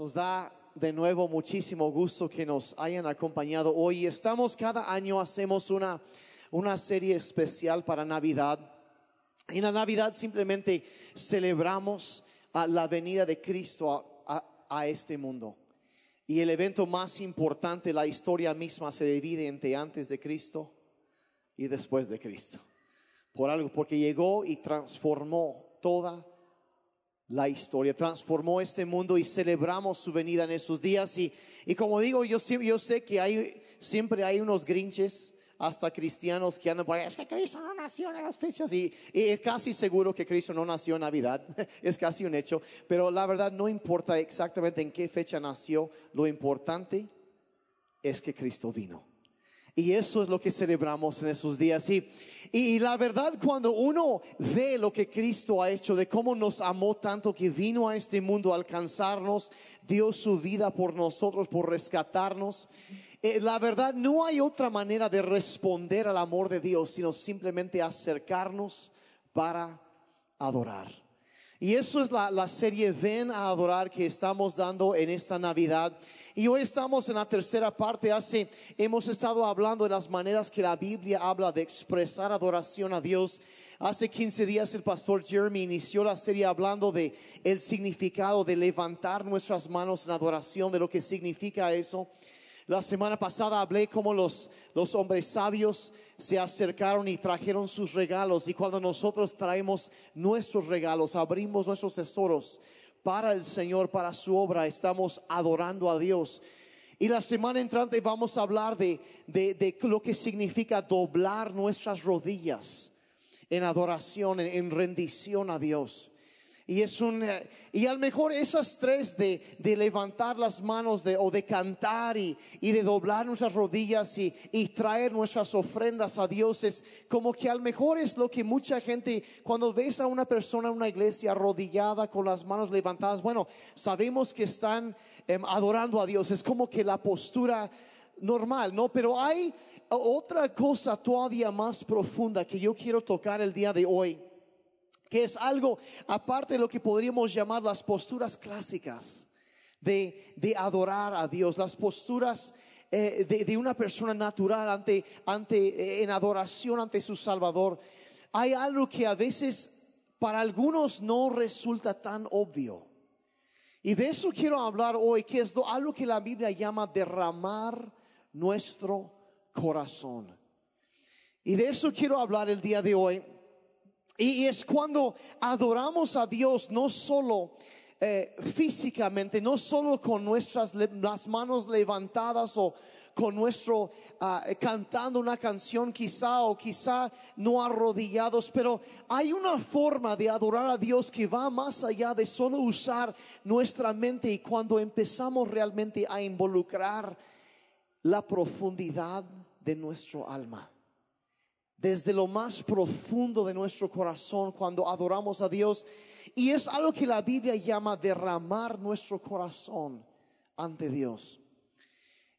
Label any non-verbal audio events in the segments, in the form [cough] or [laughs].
Nos da de nuevo muchísimo gusto que nos hayan acompañado hoy. Estamos cada año, hacemos una, una serie especial para Navidad. En la Navidad simplemente celebramos a la venida de Cristo a, a este mundo. Y el evento más importante, la historia misma se divide entre antes de Cristo y después de Cristo. Por algo, porque llegó y transformó toda la historia, transformó este mundo y celebramos su venida en esos días. Y, y como digo, yo, yo sé que hay, siempre hay unos grinches, hasta cristianos que andan por ahí, es que Cristo no nació en las fechas. Y, y, es casi seguro que Cristo no nació en Navidad, [laughs] es casi un hecho. Pero la verdad no importa exactamente en qué fecha nació, lo importante es que Cristo vino. Y eso es lo que celebramos en esos días. Y, y la verdad, cuando uno ve lo que Cristo ha hecho, de cómo nos amó tanto, que vino a este mundo a alcanzarnos, dio su vida por nosotros, por rescatarnos. Eh, la verdad, no hay otra manera de responder al amor de Dios, sino simplemente acercarnos para adorar. Y eso es la, la, serie Ven a Adorar que estamos dando en esta Navidad. Y hoy estamos en la tercera parte. Hace, hemos estado hablando de las maneras que la Biblia habla de expresar adoración a Dios. Hace 15 días el pastor Jeremy inició la serie hablando de el significado de levantar nuestras manos en adoración, de lo que significa eso. La semana pasada hablé como los, los hombres sabios se acercaron y trajeron sus regalos y cuando nosotros traemos nuestros regalos, abrimos nuestros tesoros para el Señor, para su obra, estamos adorando a Dios. Y la semana entrante vamos a hablar de, de, de lo que significa doblar nuestras rodillas en adoración, en, en rendición a Dios. Y es un, y a lo mejor esas tres de, de levantar las manos de, o de cantar y, y de doblar nuestras rodillas y, y, traer nuestras ofrendas a Dios es como que a lo mejor es lo que mucha gente, cuando ves a una persona en una iglesia arrodillada con las manos levantadas, bueno, sabemos que están eh, adorando a Dios. Es como que la postura normal, ¿no? Pero hay otra cosa todavía más profunda que yo quiero tocar el día de hoy que es algo aparte de lo que podríamos llamar las posturas clásicas de, de adorar a Dios, las posturas eh, de, de, una persona natural ante, ante, eh, en adoración ante su Salvador. Hay algo que a veces para algunos no resulta tan obvio. Y de eso quiero hablar hoy, que es algo que la Biblia llama derramar nuestro corazón. Y de eso quiero hablar el día de hoy. Y, es cuando adoramos a Dios no solo eh, físicamente, no solo con nuestras las manos levantadas o con nuestro uh, cantando una canción quizá o quizá no arrodillados, pero hay una forma de adorar a Dios que va más allá de solo usar nuestra mente y cuando empezamos realmente a involucrar la profundidad de nuestro alma desde lo más profundo de nuestro corazón cuando adoramos a Dios. Y es algo que la Biblia llama derramar nuestro corazón ante Dios.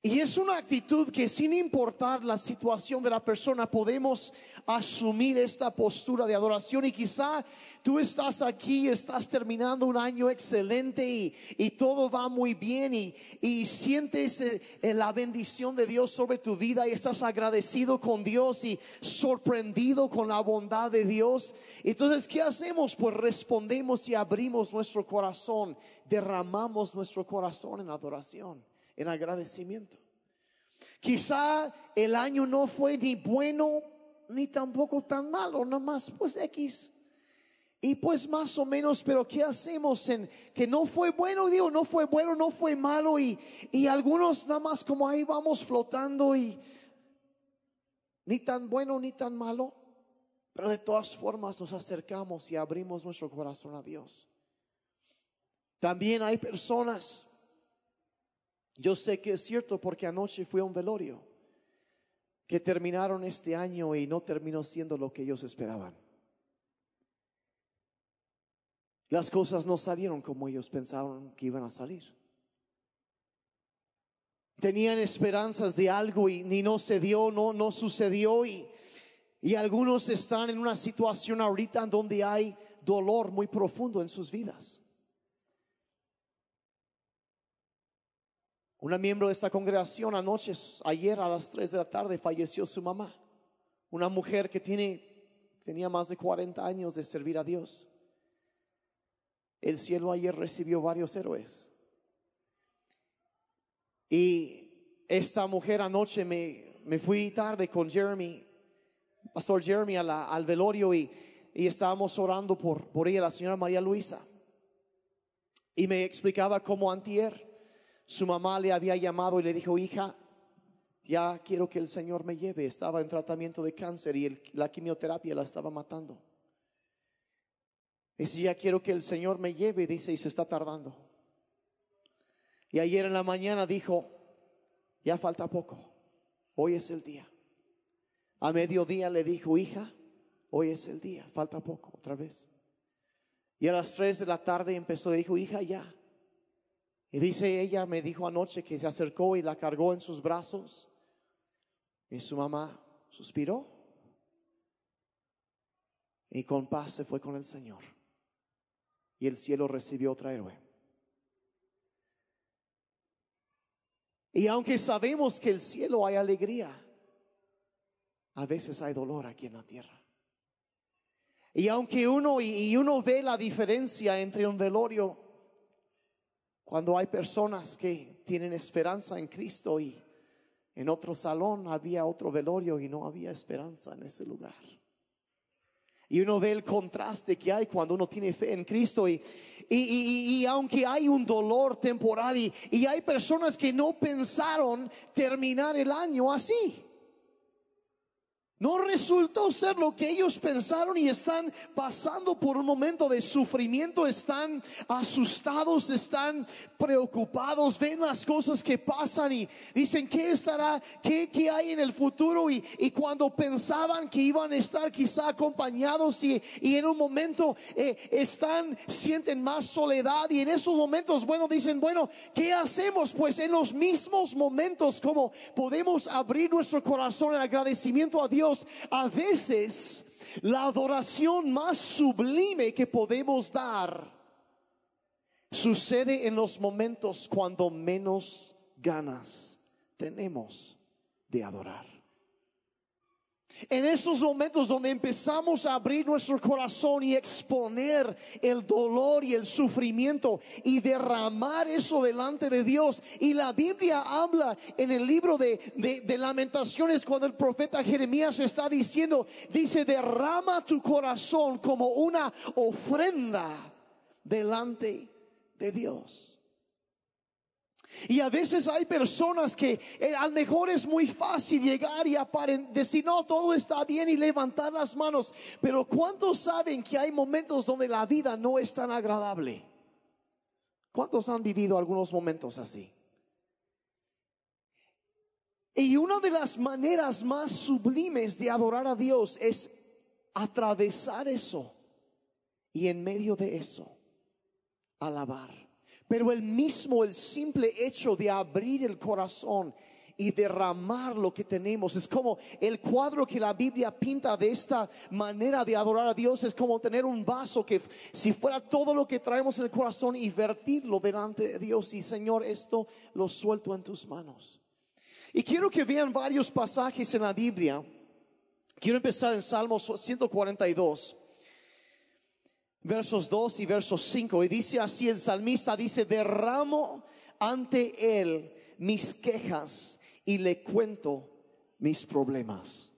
Y es una actitud que sin importar la situación de la persona podemos asumir esta postura de adoración y quizá tú estás aquí, estás terminando un año excelente y, y todo va muy bien y, y sientes eh, la bendición de Dios sobre tu vida y estás agradecido con Dios y sorprendido con la bondad de Dios. Entonces, ¿qué hacemos? Pues respondemos y abrimos nuestro corazón, derramamos nuestro corazón en adoración en agradecimiento. Quizá el año no fue ni bueno ni tampoco tan malo, más pues X. Y pues más o menos, pero ¿qué hacemos en que no fue bueno? Digo, no fue bueno, no fue malo y, y algunos nada más como ahí vamos flotando y ni tan bueno ni tan malo, pero de todas formas nos acercamos y abrimos nuestro corazón a Dios. También hay personas yo sé que es cierto porque anoche fue un velorio que terminaron este año y no terminó siendo lo que ellos esperaban. Las cosas no salieron como ellos pensaban que iban a salir. Tenían esperanzas de algo y ni no se dio, no, no sucedió y, y algunos están en una situación ahorita donde hay dolor muy profundo en sus vidas. Una miembro de esta congregación anoche, ayer a las 3 de la tarde, falleció su mamá. Una mujer que tiene, tenía más de 40 años de servir a Dios. El cielo ayer recibió varios héroes. Y esta mujer anoche me, me fui tarde con Jeremy, Pastor Jeremy, al velorio y, y estábamos orando por, por ella, la señora María Luisa. Y me explicaba cómo antier su mamá le había llamado y le dijo, hija, ya quiero que el Señor me lleve. Estaba en tratamiento de cáncer y la quimioterapia la estaba matando. Dice, ya quiero que el Señor me lleve, dice, y se está tardando. Y ayer en la mañana dijo, ya falta poco, hoy es el día. A mediodía le dijo, hija, hoy es el día, falta poco, otra vez. Y a las tres de la tarde empezó, dijo, hija, ya. Y dice, ella me dijo anoche que se acercó y la cargó en sus brazos. Y su mamá suspiró. Y con paz se fue con el Señor. Y el cielo recibió otra héroe. Y aunque sabemos que el cielo hay alegría, a veces hay dolor aquí en la tierra. Y aunque uno y uno ve la diferencia entre un velorio cuando hay personas que tienen esperanza en Cristo y en otro salón había otro velorio y no había esperanza en ese lugar. Y uno ve el contraste que hay cuando uno tiene fe en Cristo y, y, aunque hay un dolor temporal y, y hay personas que no pensaron terminar el año así. No resultó ser lo que ellos pensaron y están pasando por un momento de sufrimiento, están asustados, están preocupados, ven las cosas que pasan y dicen, ¿qué estará, qué, qué hay en el futuro? Y, y, cuando pensaban que iban a estar quizá acompañados y, y en un momento eh, están, sienten más soledad y en esos momentos, bueno, dicen, bueno, ¿qué hacemos? Pues en los mismos momentos como podemos abrir nuestro corazón en agradecimiento a Dios a veces la adoración más sublime que podemos dar sucede en los momentos cuando menos ganas tenemos de adorar. En esos momentos donde empezamos a abrir nuestro corazón y exponer el dolor y el sufrimiento y derramar eso delante de Dios. Y la Biblia habla en el libro de, de, lamentaciones cuando el profeta Jeremías está diciendo, dice, derrama tu corazón como una ofrenda delante de Dios. Y a veces hay personas que eh, a lo mejor es muy fácil llegar y decir, no, todo está bien y levantar las manos. Pero ¿cuántos saben que hay momentos donde la vida no es tan agradable? ¿Cuántos han vivido algunos momentos así? Y una de las maneras más sublimes de adorar a Dios es atravesar eso y en medio de eso alabar. Pero el mismo, el simple hecho de abrir el corazón y derramar lo que tenemos. Es como el cuadro que la Biblia pinta de esta manera de adorar a Dios. Es como tener un vaso que si fuera todo lo que traemos en el corazón y vertirlo delante de Dios. Y Señor, esto lo suelto en tus manos. Y quiero que vean varios pasajes en la Biblia. Quiero empezar en Salmos 142 versos 2 y versos 5. Y dice así el salmista, dice, derramo ante él mis quejas y le cuento mis problemas.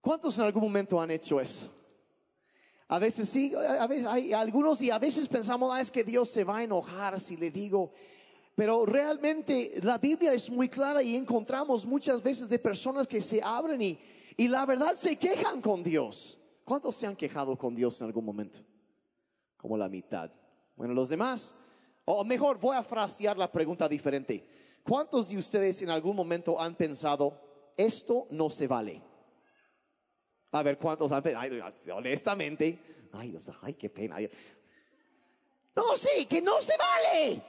¿Cuántos en algún momento han hecho eso? A veces sí, a veces hay algunos y a veces pensamos, ah, es que Dios se va a enojar si le digo, pero realmente la Biblia es muy clara y encontramos muchas veces de personas que se abren y, y la verdad se quejan con Dios. ¿Cuántos se han quejado con Dios en algún momento? Como la mitad. Bueno, los demás, o mejor, voy a frasear la pregunta diferente. ¿Cuántos de ustedes en algún momento han pensado, esto no se vale? A ver, ¿cuántos han pensado? honestamente, ay, Dios, ay, qué pena. No, sí, que no se vale.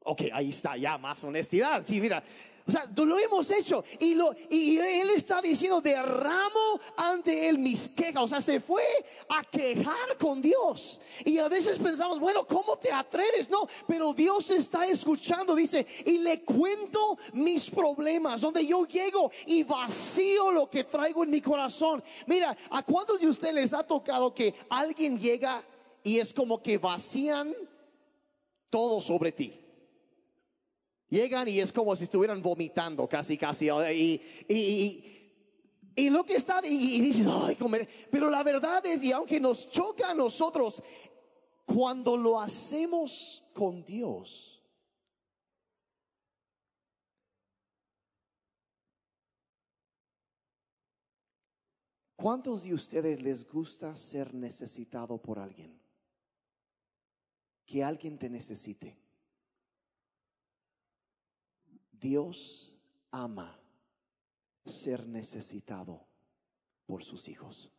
Ok, ahí está, ya más honestidad. Sí, mira, O sea, lo hemos hecho. Y, lo, y él está diciendo, derramo ante él mis quejas. O sea, se fue a quejar con Dios. Y a veces pensamos, bueno, ¿cómo te atreves? No, pero Dios está escuchando, dice, y le cuento mis problemas, donde yo llego y vacío lo que traigo en mi corazón. Mira, ¿a cuántos de ustedes les ha tocado que alguien llega y es como que vacían todo sobre ti? Llegan y es como si estuvieran vomitando casi, casi. Y, y, lo que está, y, dices, ay, comer. Pero la verdad es, y aunque nos choca a nosotros, cuando lo hacemos con Dios, ¿Cuántos de ustedes les gusta ser necesitado por alguien? Que alguien te necesite. Dios ama ser necesitado por sus hijos.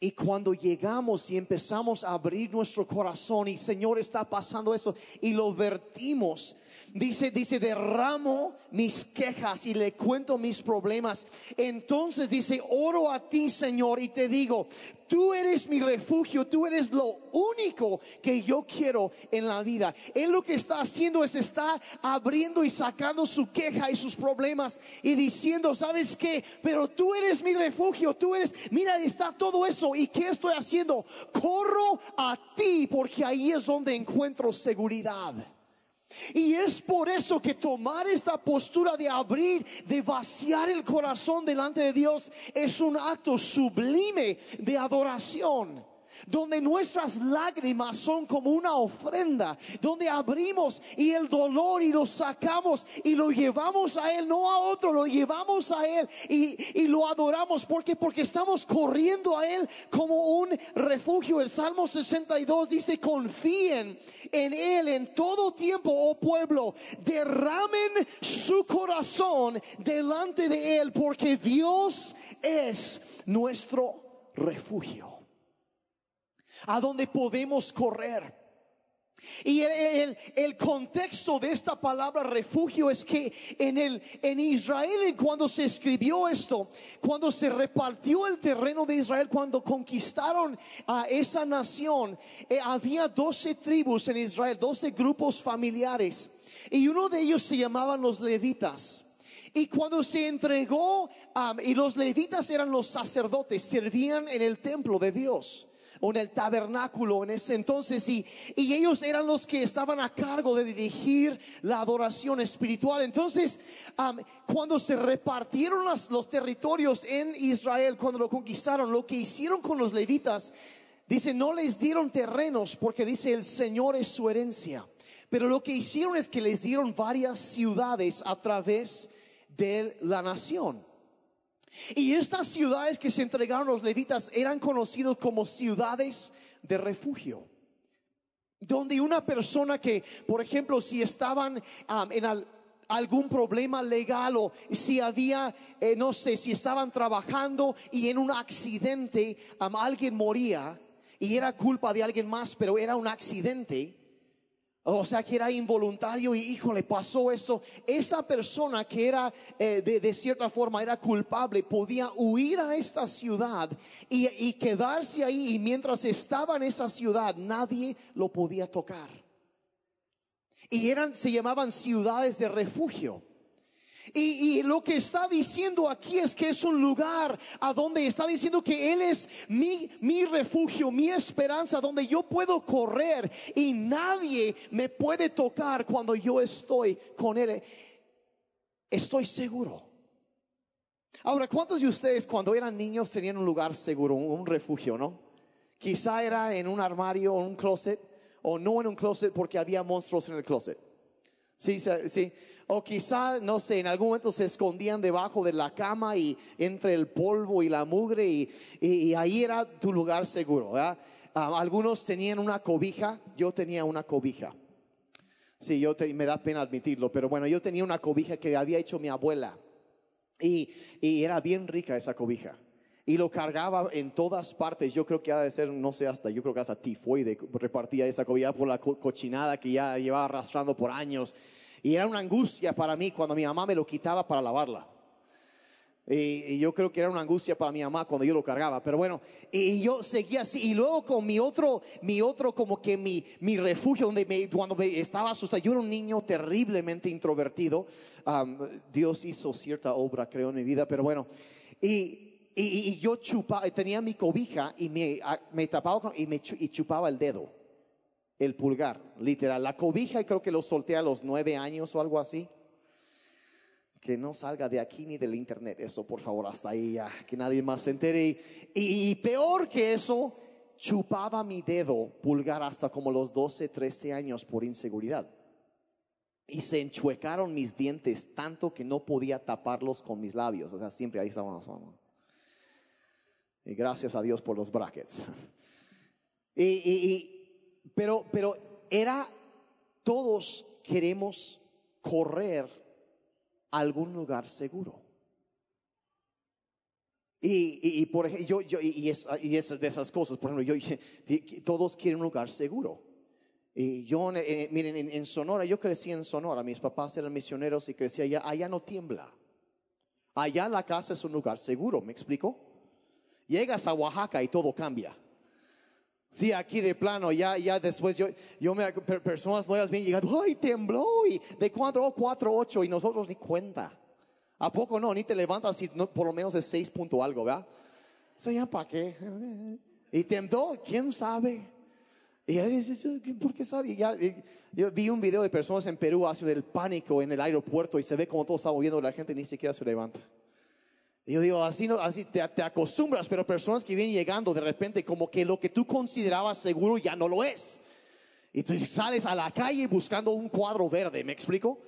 Y cuando llegamos y empezamos a abrir nuestro corazón y Señor está pasando eso y lo vertimos, dice, dice, derramo mis quejas y le cuento mis problemas. Entonces dice, oro a ti Señor y te digo, Tú eres mi refugio, tú eres lo único que yo quiero en la vida. Él lo que está haciendo es está abriendo y sacando su queja y sus problemas y diciendo, ¿sabes qué? Pero tú eres mi refugio, tú eres, mira, está todo eso. ¿Y qué estoy haciendo? Corro a ti porque ahí es donde encuentro seguridad. Y es por eso que tomar esta postura de abrir, de vaciar el corazón delante de Dios es un acto sublime de adoración donde nuestras lágrimas son como una ofrenda, donde abrimos y el dolor y lo sacamos y lo llevamos a Él, no a otro, lo llevamos a Él y, lo adoramos. porque Porque estamos corriendo a Él como un refugio. El Salmo 62 dice, confíen en Él en todo tiempo, oh pueblo, derramen su corazón delante de Él, porque Dios es nuestro refugio a donde podemos correr. Y el, el, contexto de esta palabra refugio es que en, el, en Israel, cuando se escribió esto, cuando se repartió el terreno de Israel, cuando conquistaron a esa nación, eh, había doce tribus en Israel, doce grupos familiares, y uno de ellos se llamaban los levitas. Y cuando se entregó, y los levitas eran los sacerdotes, servían en el templo de Dios o en el tabernáculo en ese entonces y, y ellos eran los que estaban a cargo de dirigir la adoración espiritual. Entonces, cuando se repartieron los territorios en Israel, cuando lo conquistaron, lo que hicieron con los levitas, dice, no les dieron terrenos porque dice, el Señor es su herencia. Pero lo que hicieron es que les dieron varias ciudades a través de la nación. Y estas ciudades que se entregaron los levitas eran conocidos como ciudades de refugio. Donde una persona que, por ejemplo, si estaban en algún problema legal o si había, eh, no sé, si estaban trabajando y en un accidente alguien moría y era culpa de alguien más, pero era un accidente o sea que era involuntario y hijo le pasó eso. Esa persona que era eh, de, cierta forma era culpable podía huir a esta ciudad y, y quedarse ahí y mientras estaba en esa ciudad nadie lo podía tocar. Y eran, se llamaban ciudades de refugio. Y, lo que está diciendo aquí es que es un lugar a donde está diciendo que Él es mi, refugio, mi esperanza, donde yo puedo correr y nadie me puede tocar cuando yo estoy con Él. Estoy seguro. Ahora, ¿cuántos de ustedes cuando eran niños tenían un lugar seguro, un, refugio, no? Quizá era en un armario o un closet, o no en un closet porque había monstruos en el closet. Sí, sí. O quizá, no sé, en algún momento se escondían debajo de la cama y entre el polvo y la mugre y, ahí era tu lugar seguro. Ah, algunos tenían una cobija, yo tenía una cobija. Sí, yo me da pena admitirlo, pero bueno, yo tenía una cobija que había hecho mi abuela y, y era bien rica esa cobija y lo cargaba en todas partes. Yo creo que ha de ser, no sé, hasta yo creo que hasta tifoide repartía esa cobija por la cochinada que ya llevaba arrastrando por años. Y era una angustia para mí cuando mi mamá me lo quitaba para lavarla. Y, yo creo que era una angustia para mi mamá cuando yo lo cargaba. Pero bueno, y yo seguía así. Y luego con mi otro, mi otro como que mi, mi refugio, donde me, cuando estaba asustado, yo era un niño terriblemente introvertido. Dios hizo cierta obra, creo, en mi vida. Pero bueno, y, y, yo chupaba, tenía mi cobija y me, me tapaba y me y chupaba el dedo, el pulgar, literal. La cobija y creo que lo solté a los nueve años o algo así que no salga de aquí ni del internet. Eso, por favor, hasta ahí, ya, que nadie más se entere. Y, peor que eso, chupaba mi dedo pulgar hasta como los 12, 13 años por inseguridad. Y se enchuecaron mis dientes tanto que no podía taparlos con mis labios. O sea, siempre ahí estaban las manos. Y gracias a Dios por los brackets. y, pero, pero era, todos queremos correr algún lugar seguro. Y, por ejemplo, yo, y, es, de esas cosas, por ejemplo, yo, todos quieren un lugar seguro. Y yo, miren, en, Sonora, yo crecí en Sonora, mis papás eran misioneros y crecí allá, allá no tiembla. Allá la casa es un lugar seguro, ¿me explico? Llegas a Oaxaca y todo cambia. Sí, aquí de plano, ya, ya después yo, yo me, personas nuevas bien llegando, ay, tembló, y de cuatro, cuatro, ocho, y nosotros ni cuenta. ¿A poco no? Ni te levantas si no, por lo menos es seis punto algo, ¿verdad? O sea, ya para qué. Y tembló, quién sabe. Y ¿por qué sabe? ya, yo vi un video de personas en Perú haciendo el pánico en el aeropuerto y se ve como todo está moviendo, la gente ni siquiera se levanta. Yo digo, así, no, así te, acostumbras, pero personas que vienen llegando de repente como que lo que tú considerabas seguro ya no lo es. Y tú sales a la calle buscando un cuadro verde, ¿me explico?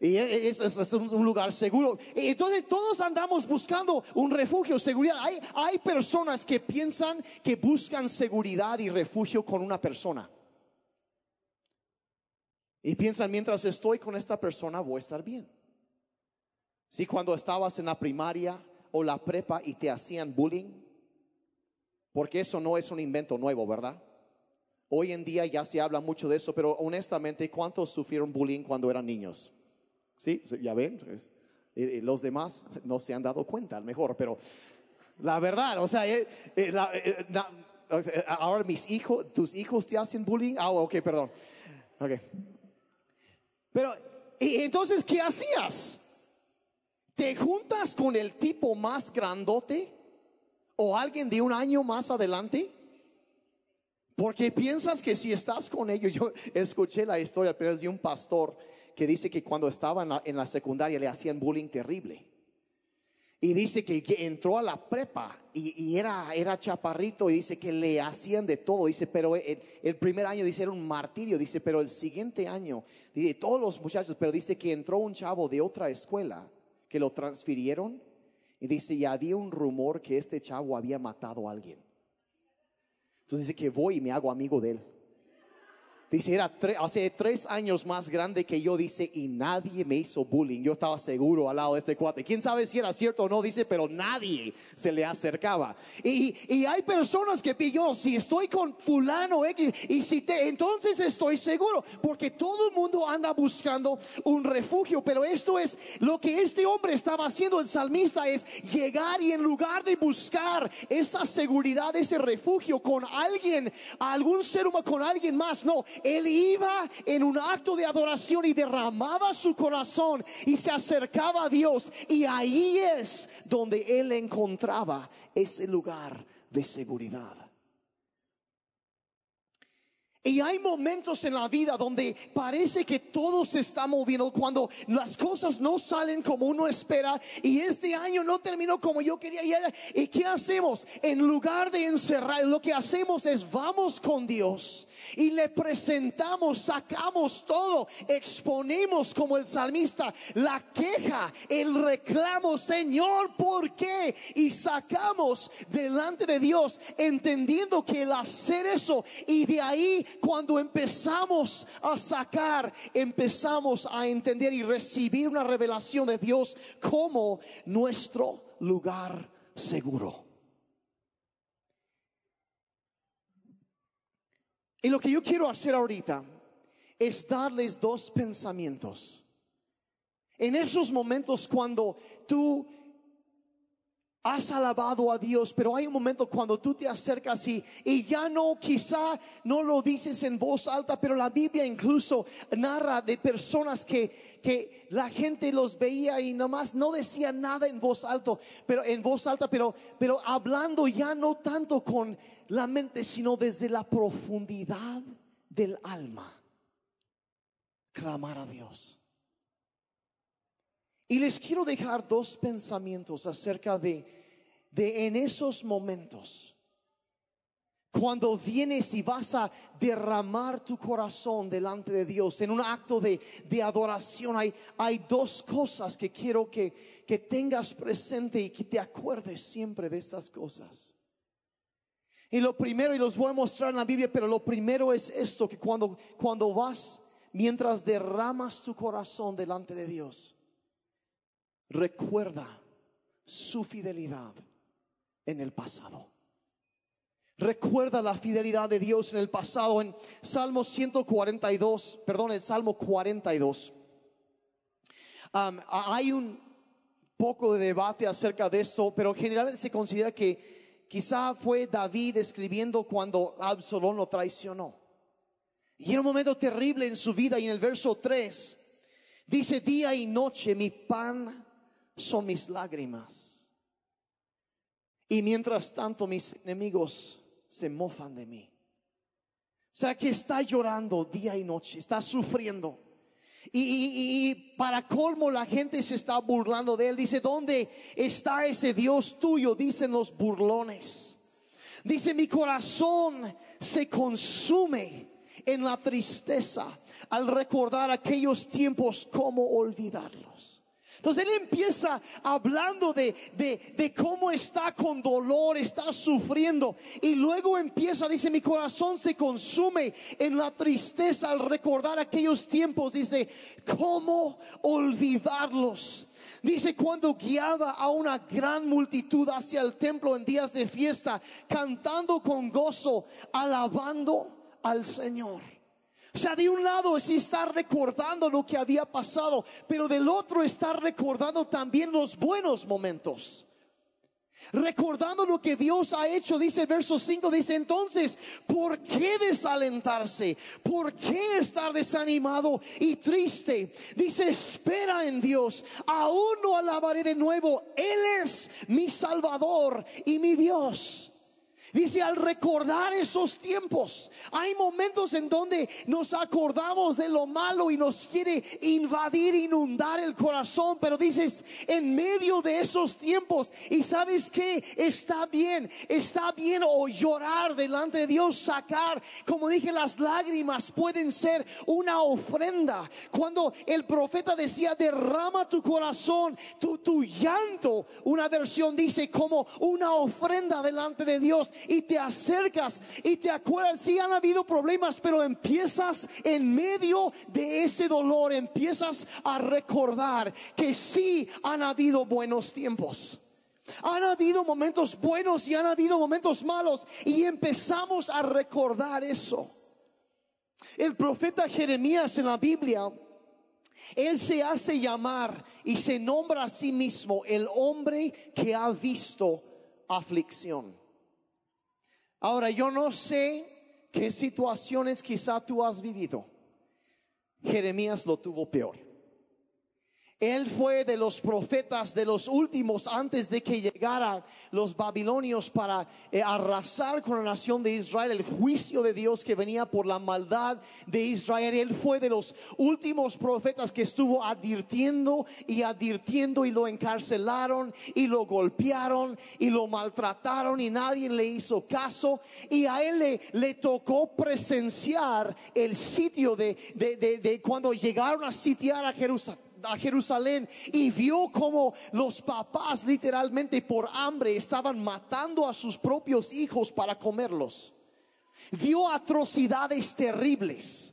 Y es, es, un lugar seguro. Entonces todos andamos buscando un refugio, seguridad. Hay, hay personas que piensan que buscan seguridad y refugio con una persona. Y piensan, mientras estoy con esta persona voy a estar bien. Si cuando estabas en la primaria o la prepa y te hacían bullying, porque eso no es un invento nuevo, ¿verdad? Hoy en día ya se habla mucho de eso, pero honestamente, ¿cuántos sufrieron bullying cuando eran niños? Sí, ya ven, los demás no se han dado cuenta, al mejor, pero la verdad, o sea, eh, eh, eh, ahora mis hijos, tus hijos te hacen bullying, ah, ok, perdón, ok. Pero, entonces, ¿qué hacías? ¿Te juntas con el tipo más grandote o alguien de un año más adelante? Porque piensas que si estás con ellos, [laughs] yo escuché la historia, de un pastor que dice que cuando estaba en la, secundaria le hacían bullying terrible. Y dice que, entró a la prepa y, era, chaparrito y dice que le hacían de todo. Dice, pero el, el, primer año dice era un martirio. Dice, pero el siguiente año, dice, todos los muchachos, pero dice que entró un chavo de otra escuela que lo transfirieron y dice, y había un rumor que este chavo había matado a alguien. Entonces dice que voy y me hago amigo de él. Dice, era hace tres años más grande que yo, dice, y nadie me hizo bullying. Yo estaba seguro al lado de este cuate. Quién sabe si era cierto o no, dice, pero nadie se le acercaba. Y, y hay personas que yo, si estoy con fulano X, y si te, entonces estoy seguro, porque todo el mundo anda buscando un refugio. Pero esto es lo que este hombre estaba haciendo, el salmista, es llegar y en lugar de buscar esa seguridad, ese refugio con alguien, algún ser humano, con alguien más, no él iba en un acto de adoración y derramaba su corazón y se acercaba a Dios. Y ahí es donde él encontraba ese lugar de seguridad. Y hay momentos en la vida donde parece que todo se está moviendo cuando las cosas no salen como uno espera y este año no terminó como yo quería. ¿Y qué hacemos? En lugar de encerrar, lo que hacemos es vamos con Dios y le presentamos, sacamos todo, exponemos como el salmista la queja, el reclamo, Señor, ¿por qué? Y sacamos delante de Dios entendiendo que el hacer eso y de ahí cuando empezamos a sacar, empezamos a entender y recibir una revelación de Dios como nuestro lugar seguro. Y lo que yo quiero hacer ahorita es darles dos pensamientos En esos momentos cuando tú has alabado a Dios, pero hay un momento cuando tú te acercas y, y ya no, quizá no lo dices en voz alta, pero la Biblia incluso narra de personas que, que la gente los veía y nomás no decía nada en voz alta, pero en voz alta, pero, pero hablando ya no tanto con la mente, sino desde la profundidad del alma. Clamar a Dios. Y les quiero dejar dos pensamientos acerca de, de en esos momentos, cuando vienes y vas a derramar tu corazón delante de Dios en un acto de, de adoración, hay, hay dos cosas que quiero que, que tengas presente y que te acuerdes siempre de estas cosas. Y lo primero, y los voy a mostrar en la Biblia, pero lo primero es esto, que cuando, cuando vas, mientras derramas tu corazón delante de Dios, recuerda su fidelidad en el pasado. Recuerda la fidelidad de Dios en el pasado. En Salmo 142, perdón, el Salmo 42. hay un poco de debate acerca de esto, pero generalmente se considera que quizá fue David escribiendo cuando Absalón lo traicionó. Y era un momento terrible en su vida y en el verso 3 dice, día y noche mi pan son mis lágrimas. Y mientras tanto mis enemigos se mofan de mí. O sea que está llorando día y noche, está sufriendo. Y, para colmo la gente se está burlando de él. Dice, ¿dónde está ese Dios tuyo? Dicen los burlones. Dice, mi corazón se consume en la tristeza al recordar aquellos tiempos, como olvidarlo. Entonces él empieza hablando de, de, cómo está con dolor, está sufriendo. Y luego empieza, dice, mi corazón se consume en la tristeza al recordar aquellos tiempos. Dice, ¿cómo olvidarlos? Dice cuando guiaba a una gran multitud hacia el templo en días de fiesta, cantando con gozo, alabando al Señor. Sea, de un lado es estar recordando lo que había pasado, pero del otro estar recordando también los buenos momentos. Recordando lo que Dios ha hecho, dice verso 5, dice entonces, ¿por qué desalentarse? ¿Por qué estar desanimado y triste? Dice, espera en Dios, aún no alabaré de nuevo, Él es mi Salvador y mi Dios. Dice, al recordar esos tiempos, hay momentos en donde nos acordamos de lo malo y nos quiere invadir, inundar el corazón, pero dices, en medio de esos tiempos, y sabes que está bien, está bien o llorar delante de Dios, sacar, como dije, las lágrimas pueden ser una ofrenda. Cuando el profeta decía, derrama tu corazón, tu, tu llanto, una versión dice como una ofrenda delante de Dios y te acercas y te acuerdas, si han habido problemas, pero empiezas en medio de ese dolor, empiezas a recordar que sí han habido buenos tiempos. Han habido momentos buenos y han habido momentos malos y empezamos a recordar eso. El profeta Jeremías en la Biblia, él se hace llamar y se nombra a sí mismo el hombre que ha visto aflicción. Ahora, yo no sé qué situaciones quizá tú has vivido. Jeremías lo tuvo peor. Él fue de los profetas de los últimos antes de que llegaran los babilonios para eh, arrasar con la nación de Israel, el juicio de Dios que venía por la maldad de Israel. Él fue de los últimos profetas que estuvo advirtiendo y advirtiendo y lo encarcelaron y lo golpearon y lo maltrataron y nadie le hizo caso. Y a él le, tocó presenciar el sitio de, de, de cuando llegaron a sitiar a Jerusalén a Jerusalén y vio como los papás literalmente por hambre estaban matando a sus propios hijos para comerlos. Vio atrocidades terribles.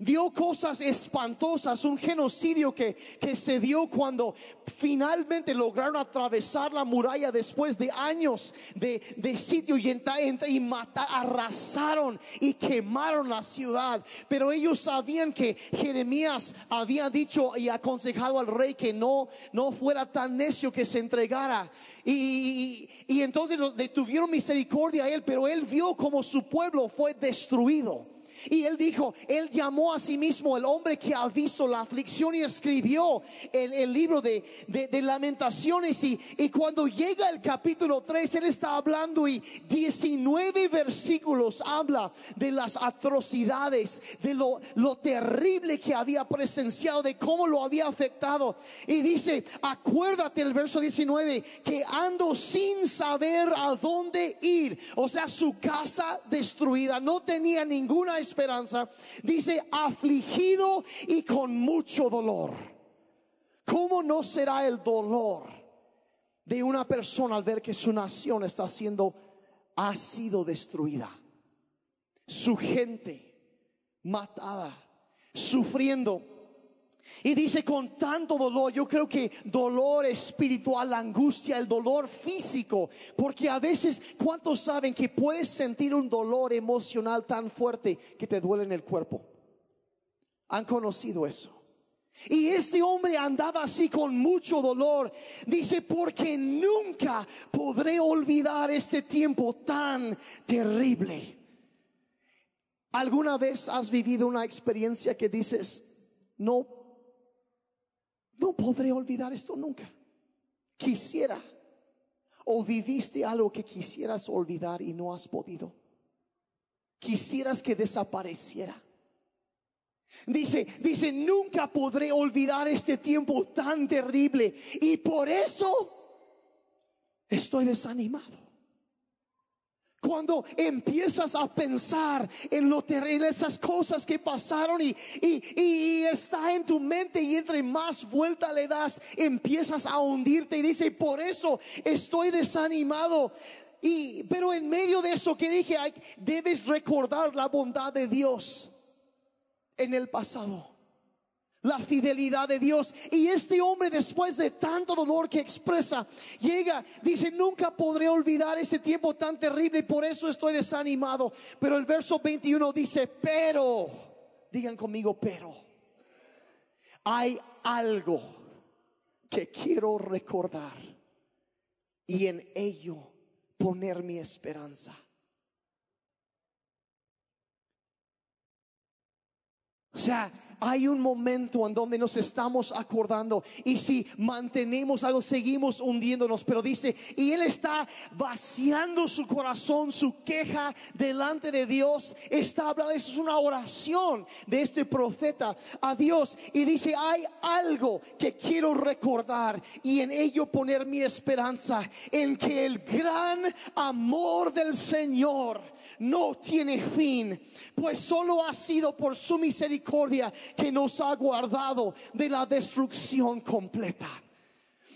Vio cosas espantosas, un genocidio que, que se dio cuando finalmente lograron atravesar la muralla después de años de, de sitio y, y matar, arrasaron y quemaron la ciudad. Pero ellos sabían que Jeremías había dicho y aconsejado al rey que no, no fuera tan necio que se entregara. Y, y, entonces le tuvieron misericordia a él, pero él vio como su pueblo fue destruido. Y él dijo, él llamó a sí mismo el hombre que ha visto la aflicción y escribió el, libro de, lamentaciones. Y, y, cuando llega el capítulo 3, él está hablando y 19 versículos habla de las atrocidades, de lo, lo terrible que había presenciado, de cómo lo había afectado. Y dice, acuérdate el verso 19, que ando sin saber a dónde ir. O sea, su casa destruida, no tenía ninguna esperanza, dice afligido y con mucho dolor. ¿Cómo no será el dolor de una persona al ver que su nación está siendo, ha sido destruida? Su gente matada, sufriendo. Y dice con tanto dolor, yo creo que dolor espiritual, la angustia, el dolor físico, porque a veces, ¿cuántos saben que puedes sentir un dolor emocional tan fuerte que te duele en el cuerpo? ¿Han conocido eso? Y ese hombre andaba así con mucho dolor. Dice, porque nunca podré olvidar este tiempo tan terrible. ¿Alguna vez has vivido una experiencia que dices, no no podré olvidar esto nunca. Quisiera. O viviste algo que quisieras olvidar y no has podido. Quisieras que desapareciera. Dice, dice, nunca podré olvidar este tiempo tan terrible y por eso estoy desanimado. Cuando empiezas a pensar en, lo en esas cosas que pasaron y, está en tu mente y entre más vuelta le das, empiezas a hundirte y dice, por eso estoy desanimado. Y, pero en medio de eso que dije, debes recordar la bondad de Dios en el pasado la fidelidad de Dios. Y este hombre después de tanto dolor que expresa, llega, dice, nunca podré olvidar ese tiempo tan terrible y por eso estoy desanimado. Pero el verso 21 dice, pero, digan conmigo, pero, hay algo que quiero recordar y en ello poner mi esperanza. O sea, hay un momento en donde nos estamos acordando y si mantenemos algo, seguimos hundiéndonos, pero dice, y Él está vaciando su corazón, su queja delante de Dios, está hablando, eso es una oración de este profeta a Dios. Y dice, hay algo que quiero recordar y en ello poner mi esperanza, en que el gran amor del Señor, no tiene fin, pues solo ha sido por su misericordia que nos ha guardado de la destrucción completa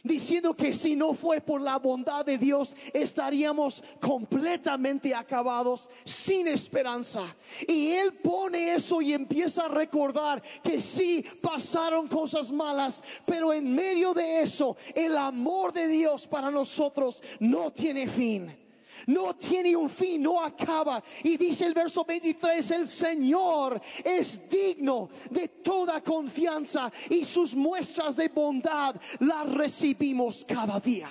diciendo que si no fue por la bondad de Dios estaríamos completamente acabados sin esperanza. Y Él pone eso y empieza a recordar que sí pasaron cosas malas, pero en medio de eso el amor de Dios para nosotros no tiene fin no tiene un fin, no acaba. Y dice el verso 23, el Señor es digno de toda confianza y sus muestras de bondad las recibimos cada día.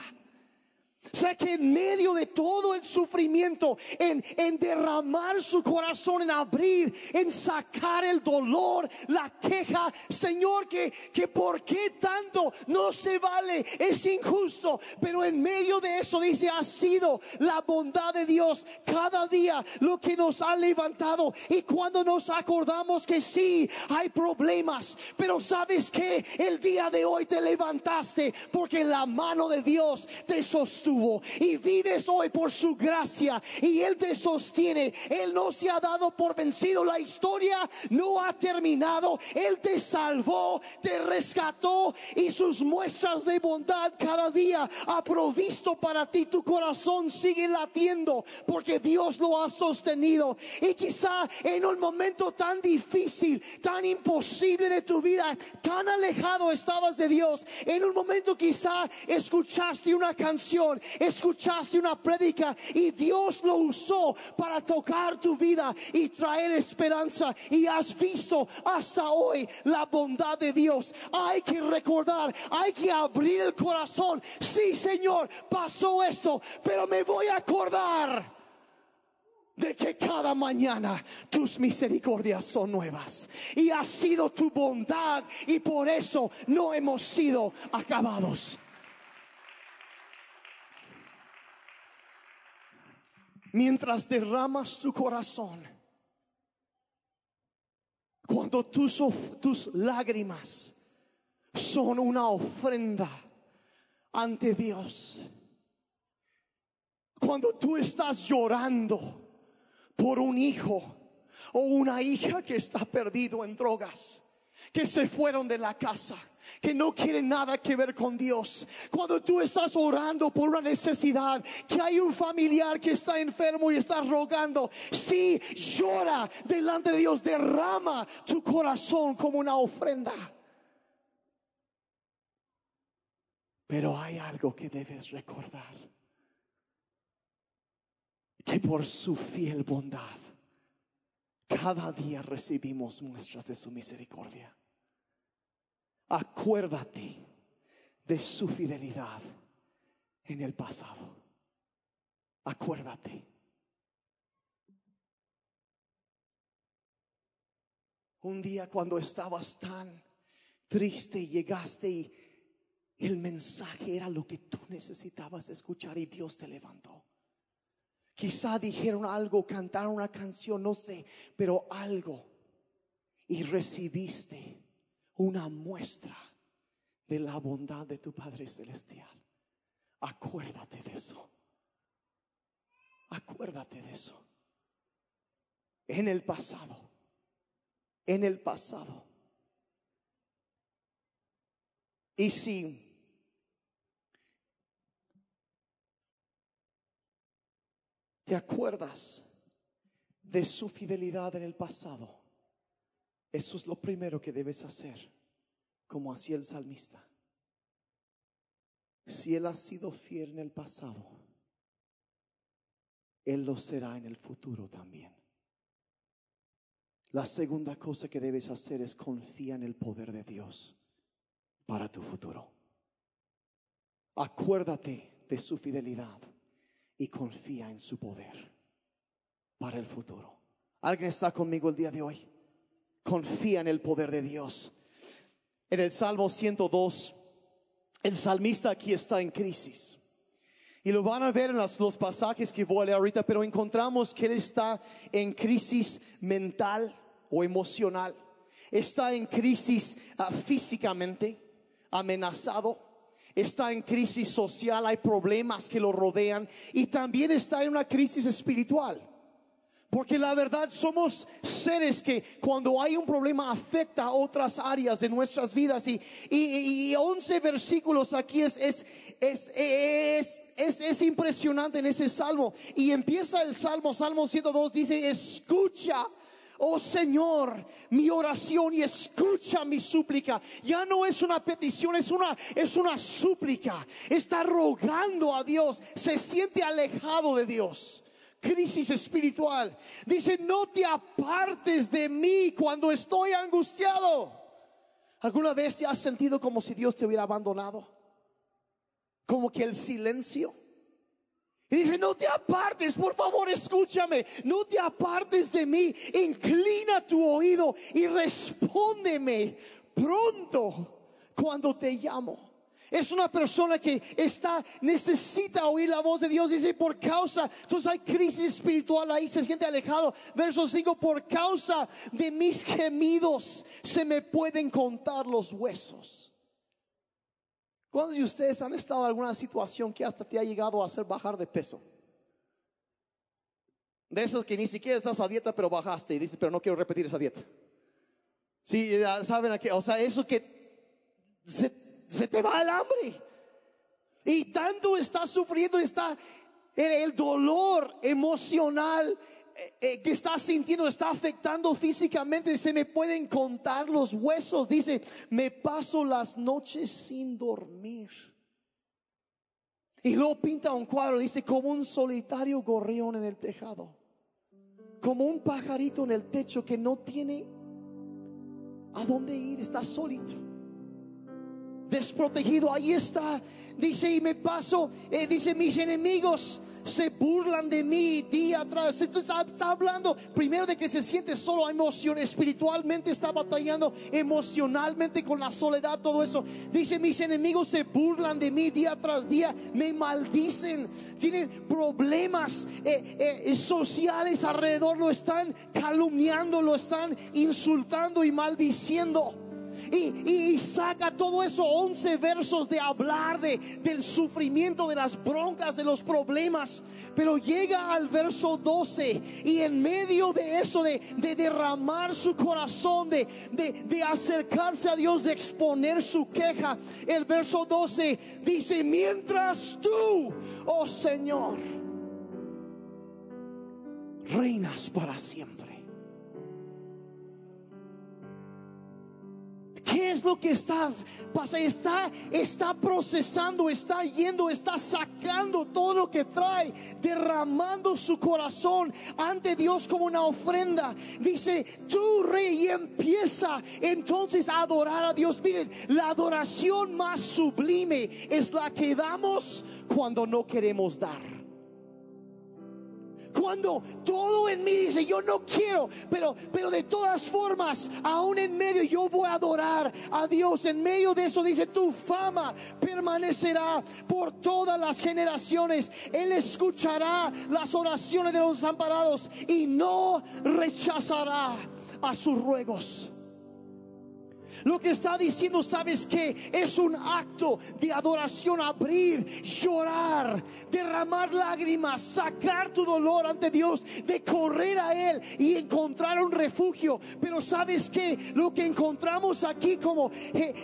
O que en medio de todo el sufrimiento, en, en, derramar su corazón, en abrir, en sacar el dolor, la queja, Señor, que, que por qué tanto no se vale, es injusto. Pero en medio de eso dice, ha sido la bondad de Dios cada día lo que nos ha levantado. Y cuando nos acordamos que sí, hay problemas, pero sabes que el día de hoy te levantaste porque la mano de Dios te sostuvo sostuvo y vives hoy por su gracia y Él te sostiene. Él no se ha dado por vencido. La historia no ha terminado. Él te salvó, te rescató y sus muestras de bondad cada día ha provisto para ti. Tu corazón sigue latiendo porque Dios lo ha sostenido. Y quizá en un momento tan difícil, tan imposible de tu vida, tan alejado estabas de Dios, en un momento quizá escuchaste una canción, escuchaste una prédica y Dios lo usó para tocar tu vida y traer esperanza y has visto hasta hoy la bondad de Dios. Hay que recordar, hay que abrir el corazón. Sí, Señor, pasó esto, pero me voy a acordar de que cada mañana tus misericordias son nuevas y ha sido tu bondad y por eso no hemos sido acabados. Mientras derramas tu corazón, cuando tus, tus lágrimas son una ofrenda ante Dios, cuando tú estás llorando, por un hijo o una hija que está perdido en drogas, que se fueron de la casa, que no quieren nada que ver con Dios. Cuando tú estás orando por una necesidad, que hay un familiar que está enfermo y está rogando, si llora delante de Dios, derrama tu corazón como una ofrenda. Pero hay algo que debes recordar que por su fiel bondad cada día recibimos muestras de su misericordia. Acuérdate de su fidelidad en el pasado. Acuérdate. Un día cuando estabas tan triste llegaste y el mensaje era lo que tú necesitabas escuchar y Dios te levantó. Quizá dijeron algo, cantaron una canción, no sé, pero algo. Y recibiste una muestra de la bondad de tu Padre Celestial. Acuérdate de eso. Acuérdate de eso. En el pasado. En el pasado. Y si te acuerdas de su fidelidad en el pasado, eso es lo primero que debes hacer, como hacía el salmista. Si Él ha sido fiel en el pasado, Él lo será en el futuro también. La segunda cosa que debes hacer es confía en el poder de Dios para tu futuro. Acuérdate de su fidelidad y confía en su poder para el futuro. ¿Alguien está conmigo el día de hoy? Confía en el poder de Dios. En el Salmo 102, el salmista aquí está en crisis. Y lo van a ver en los, pasajes que voy a leer ahorita, pero encontramos que él está en crisis mental o emocional. Está en crisis ah, físicamente, amenazado está en crisis social, hay problemas que lo rodean y también está en una crisis espiritual. Porque la verdad somos seres que cuando hay un problema afecta a otras áreas de nuestras vidas. Y, y, 11 versículos aquí es, es, es, es, es, es impresionante en ese salmo. Y empieza el salmo, Salmo 102, dice, escucha oh Señor, mi oración y escucha mi súplica. Ya no es una petición, es una, es una súplica. Está rogando a Dios, se siente alejado de Dios. Crisis espiritual. Dice, no te apartes de mí cuando estoy angustiado. ¿Alguna vez te has sentido como si Dios te hubiera abandonado? Como que el silencio y dice, no te apartes, por favor, escúchame, no te apartes de mí, inclina tu oído y respóndeme pronto cuando te llamo. Es una persona que está, necesita oír la voz de Dios. Dice, por causa, entonces hay crisis espiritual ahí, se siente alejado. Verso 5, por causa de mis gemidos se me pueden contar los huesos. ¿Cuántos de ustedes han estado en alguna situación que hasta te ha llegado a hacer bajar de peso? De esos que ni siquiera estás a dieta, pero bajaste y dices, pero no quiero repetir esa dieta. Sí, saben a qué, o sea, eso que se, se te va el hambre. Y tanto estás sufriendo, está el, dolor emocional eh, eh, que estás sintiendo está afectando físicamente. Se me pueden contar los huesos. Dice, me paso las noches sin dormir. Y luego pinta un cuadro, dice, como un solitario gorrión en el tejado. Como un pajarito en el techo que no tiene a dónde ir, está solito desprotegido. Ahí está. Dice, y me paso, eh, dice, mis enemigos se burlan de mí día atrás. Entonces está hablando primero de que se siente solo espiritualmente está batallando emocionalmente con la soledad, todo eso. Dice, mis enemigos se burlan de mí día tras día, me maldicen, tienen problemas eh, eh, sociales alrededor, lo están calumniando, lo están insultando y maldiciendo. Y, saca todo eso, 11 versos de hablar de, del sufrimiento, de las broncas, de los problemas. Pero llega al verso 12 y en medio de eso, de, derramar su corazón, de, de acercarse a Dios, de exponer su queja, el verso 12 dice, mientras tú, oh Señor, reinas para siempre. ¿Qué es lo que estás pasa? Está, está procesando, está yendo, está sacando todo lo que trae, derramando su corazón ante Dios como una ofrenda. Dice, tú rey, empieza entonces a adorar a Dios. Miren, la adoración más sublime es la que damos cuando no queremos dar. Cuando todo en mí dice, yo no quiero, pero, pero de todas formas, aún en medio yo voy a adorar a Dios. En medio de eso dice, tu fama permanecerá por todas las generaciones. Él escuchará las oraciones de los desamparados y no rechazará a sus ruegos. Lo que está diciendo, ¿sabes que Es un acto de adoración, abrir, llorar, derramar lágrimas, sacar tu dolor ante Dios, de correr a Él y encontrar un refugio. Pero ¿sabes que Lo que encontramos aquí como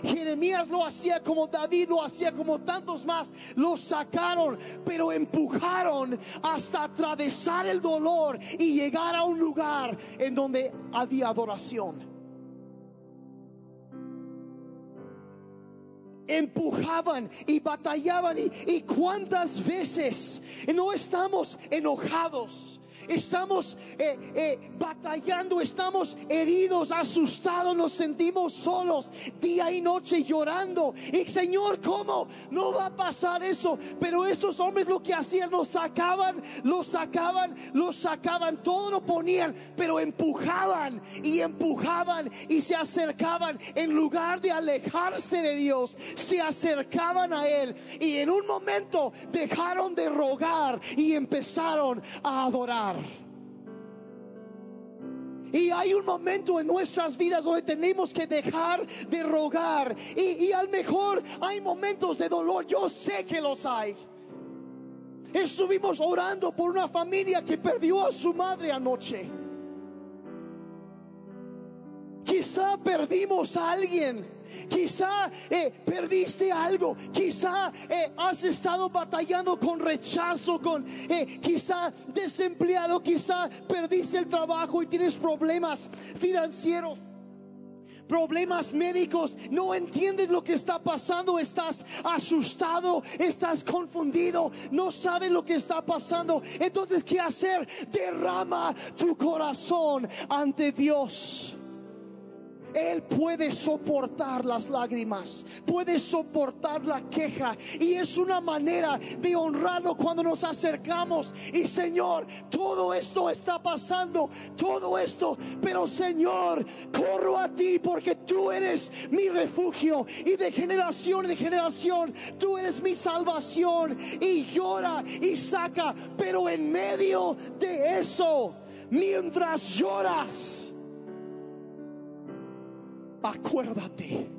Jeremías lo hacía, como David lo hacía, como tantos más, lo sacaron, pero empujaron hasta atravesar el dolor y llegar a un lugar en donde había adoración. Empujaban y batallaban. Y, y cuántas veces no estamos enojados estamos eh, eh, batallando, estamos heridos, asustados, nos sentimos solos día y noche llorando. Y Señor, ¿cómo no va a pasar eso? Pero estos hombres lo que hacían, los sacaban, los sacaban, los sacaban, todo lo ponían, pero empujaban y empujaban y se acercaban en lugar de alejarse de Dios, se acercaban a Él y en un momento dejaron de rogar y empezaron a adorar. Y hay un momento en nuestras vidas donde tenemos que dejar de rogar. Y, y al mejor hay momentos de dolor. Yo sé que los hay. Estuvimos orando por una familia que perdió a su madre anoche. Quizá perdimos a alguien Quizá eh, perdiste algo, quizá eh, has estado batallando con rechazo, con eh, quizá desempleado, quizá perdiste el trabajo y tienes problemas financieros problemas médicos, no entiendes lo que está pasando, estás asustado, estás confundido, no sabes lo que está pasando. Entonces, ¿qué hacer? Derrama tu corazón ante Dios. Él puede soportar las lágrimas, puede soportar la queja y es una manera de honrarlo cuando nos acercamos. Y Señor, todo esto está pasando, todo esto, pero Señor, corro a ti porque tú eres mi refugio y de generación en generación tú eres mi salvación y llora y saca, pero en medio de eso, mientras lloras, acuérdate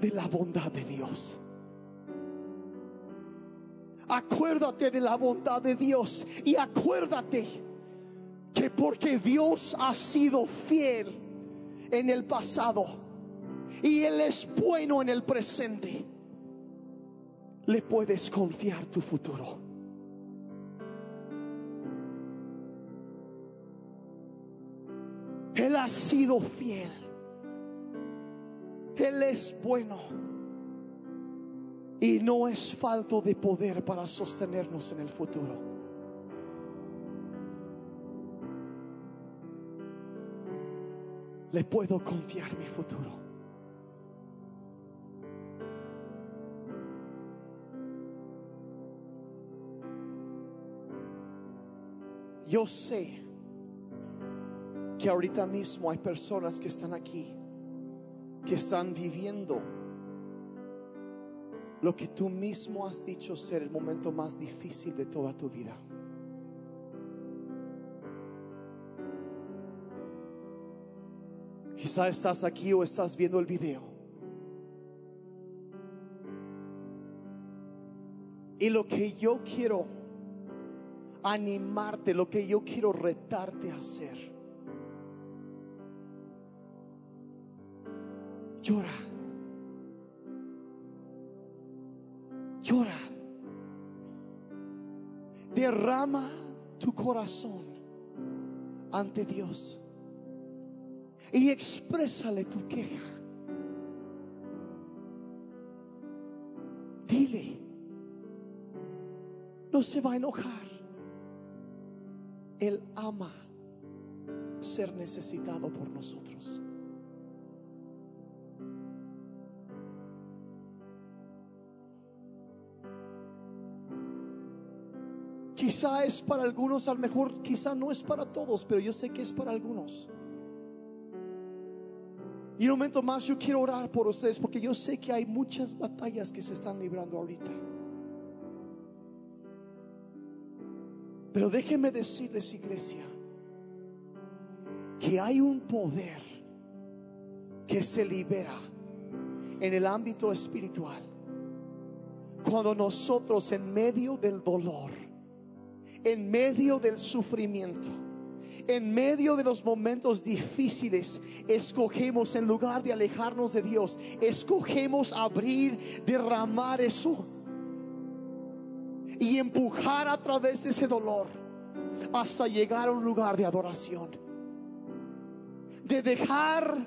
de la bondad de Dios. Acuérdate de la bondad de Dios y acuérdate que porque Dios ha sido fiel en el pasado y Él es bueno en el presente, le puedes confiar tu futuro. Él ha sido fiel. Él es bueno. Y no es falto de poder para sostenernos en el futuro. Le puedo confiar mi futuro. Yo sé que ahorita mismo hay personas que están aquí, que están viviendo lo que tú mismo has dicho ser el momento más difícil de toda tu vida. Quizá estás aquí o estás viendo el video. Y lo que yo quiero animarte, lo que yo quiero retarte a hacer. Llora. Llora. Derrama tu corazón ante Dios y exprésale tu queja. Dile, no se va a enojar. Él ama ser necesitado por nosotros. Quizá es para algunos, a lo mejor quizá no es para todos, pero yo sé que es para algunos. Y un momento más yo quiero orar por ustedes porque yo sé que hay muchas batallas que se están librando ahorita. Pero déjenme decirles, iglesia, que hay un poder que se libera en el ámbito espiritual cuando nosotros en medio del dolor, en medio del sufrimiento, en medio de los momentos difíciles, escogemos en lugar de alejarnos de Dios, escogemos abrir, derramar eso y empujar a través de ese dolor hasta llegar a un lugar de adoración. De dejar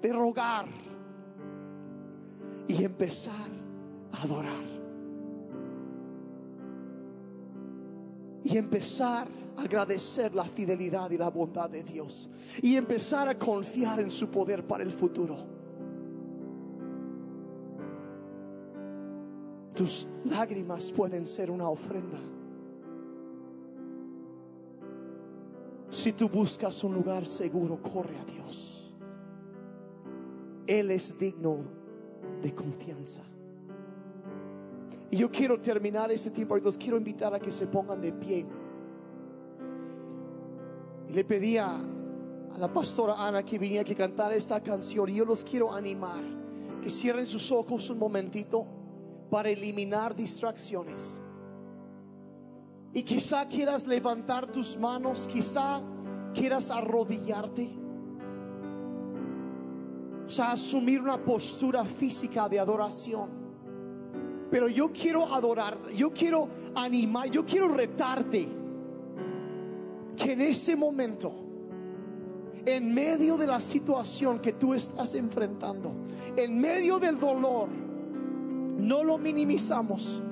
de rogar y empezar a adorar. Y empezar a agradecer la fidelidad y la bondad de Dios. Y empezar a confiar en su poder para el futuro. Tus lágrimas pueden ser una ofrenda. Si tú buscas un lugar seguro, corre a Dios. Él es digno de confianza. Y yo quiero terminar este tiempo los quiero invitar a que se pongan de pie. Y le pedía a la pastora Ana que viniera que cantara esta canción y yo los quiero animar que cierren sus ojos un momentito para eliminar distracciones. Y quizá quieras levantar tus manos, quizá quieras arrodillarte. O sea, asumir una postura física de adoración. Pero yo quiero adorar, yo quiero animar, yo quiero retarte que en ese momento, en medio de la situación que tú estás enfrentando, en medio del dolor, no lo minimizamos.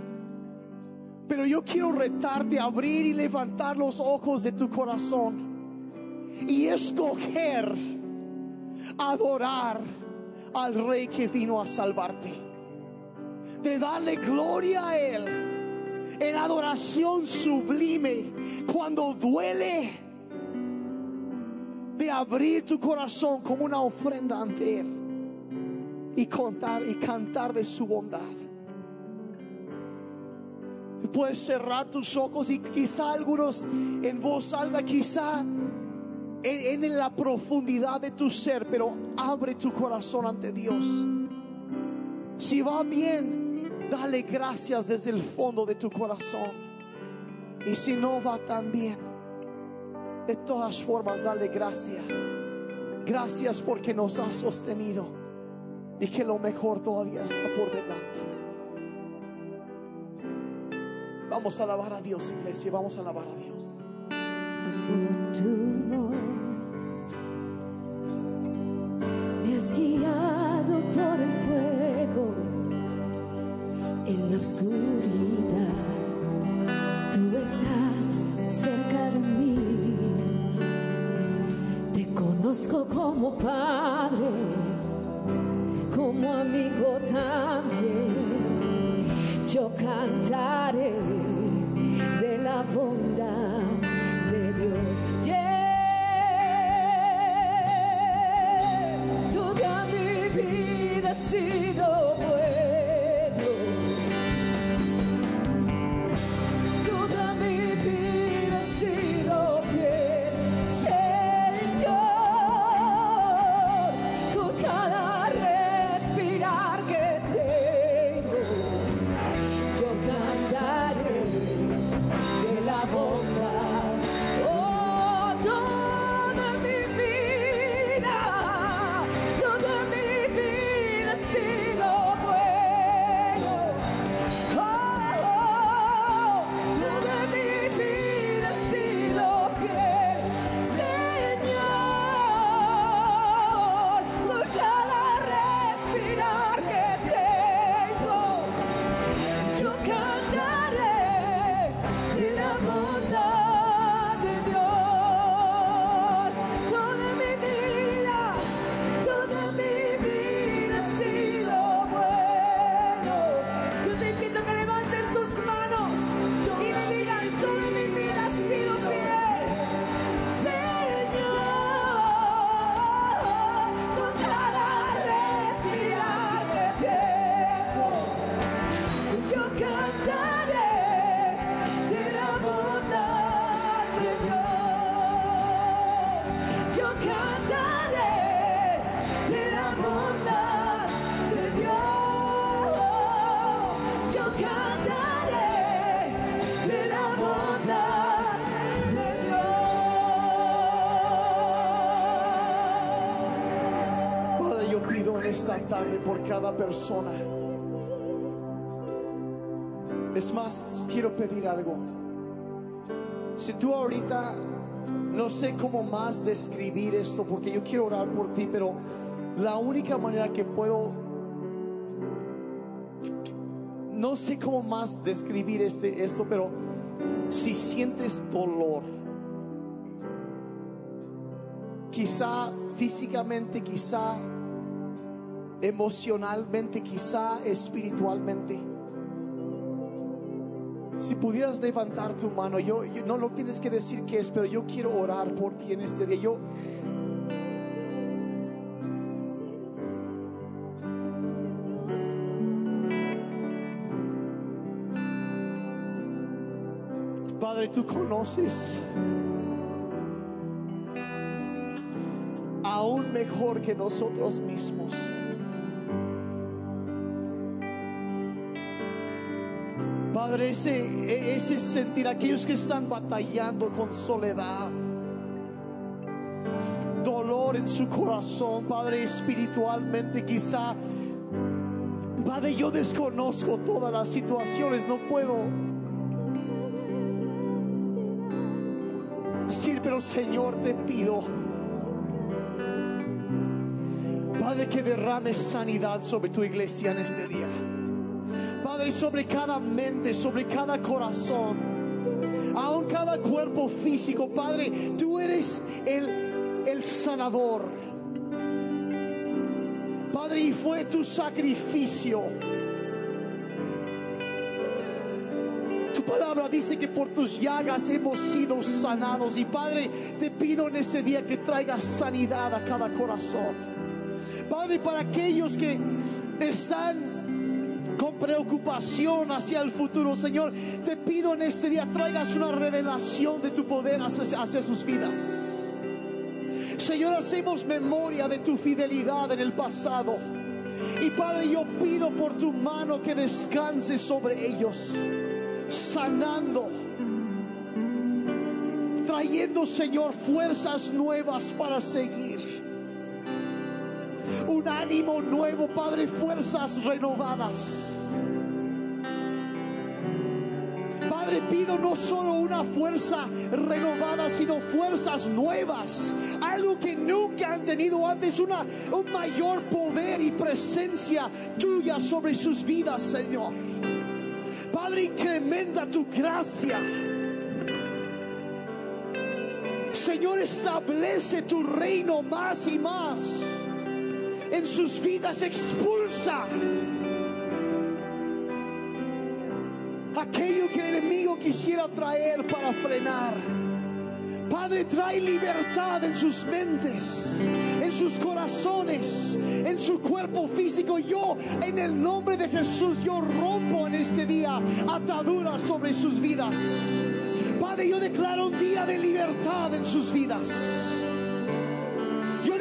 Pero yo quiero retarte a abrir y levantar los ojos de tu corazón y escoger adorar al rey que vino a salvarte. De darle gloria a él en adoración sublime cuando duele de abrir tu corazón como una ofrenda ante él y contar y cantar de su bondad. Puedes cerrar tus ojos y quizá algunos en voz alta, quizá en, en, la profundidad de tu ser, pero abre tu corazón ante Dios. Si va bien, Dale gracias desde el fondo de tu corazón. Y si no va tan bien, de todas formas, dale gracias. Gracias porque nos has sostenido y que lo mejor todavía está por delante. Vamos a alabar a Dios, iglesia. Vamos a alabar a Dios. Por cada persona. Es más, quiero pedir algo. Si tú ahorita no sé cómo más describir esto, porque yo quiero orar por ti, pero la única manera que puedo, no sé cómo más describir este, esto, pero si sientes dolor, quizá físicamente, quizá emocionalmente, quizá espiritualmente. Si pudieras levantar tu mano, yo, no lo tienes que decir qué es, pero yo quiero orar por ti en este día. Yo Padre, tú conoces aún mejor que nosotros mismos. Padre, ese, ese sentir, aquellos que están batallando con soledad, dolor en su corazón, Padre, espiritualmente quizá. Padre, yo desconozco todas las situaciones, no puedo decir, pero Señor, te pido, Padre, que derrames sanidad sobre tu iglesia en este día. Padre, sobre cada mente, sobre cada corazón, aún cada cuerpo físico, Padre, tú eres el, el sanador. Padre, y fue tu sacrificio. Tu palabra dice que por tus llagas hemos sido sanados. Y Padre, te pido en este día que traigas sanidad a cada corazón. Padre, para aquellos que están con preocupación hacia el futuro, Señor, te pido en este día traigas una revelación de tu poder hacia, hacia sus vidas. Señor, hacemos memoria de tu fidelidad en el pasado. Y Padre, yo pido por tu mano que descanse sobre ellos, sanando, trayendo, Señor, fuerzas nuevas para seguir. Un ánimo nuevo, Padre, fuerzas renovadas. Padre, pido no solo una fuerza renovada, sino fuerzas nuevas. Algo que nunca han tenido antes, un mayor poder y presencia tuya sobre sus vidas, Señor. Padre, incrementa tu gracia. Señor, establece tu reino más y más en sus vidas. Expulsa aquello que el enemigo quisiera traer para frenar. Padre, trae libertad en sus mentes, en sus corazones, en su cuerpo físico. Yo, en el nombre de Jesús, yo rompo en este día ataduras sobre sus vidas. Padre, yo declaro un día de libertad en sus vidas.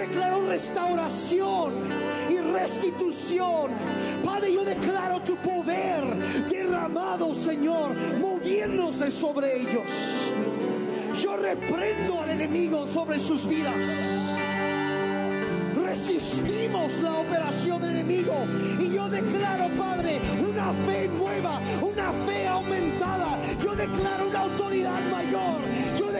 Declaro restauración y restitución. Padre, yo declaro tu poder derramado, Señor, moviéndose sobre ellos. Yo reprendo al enemigo sobre sus vidas. Resistimos la operación del enemigo y yo declaro, Padre, una fe nueva, una fe aumentada. Yo declaro una autoridad mayor.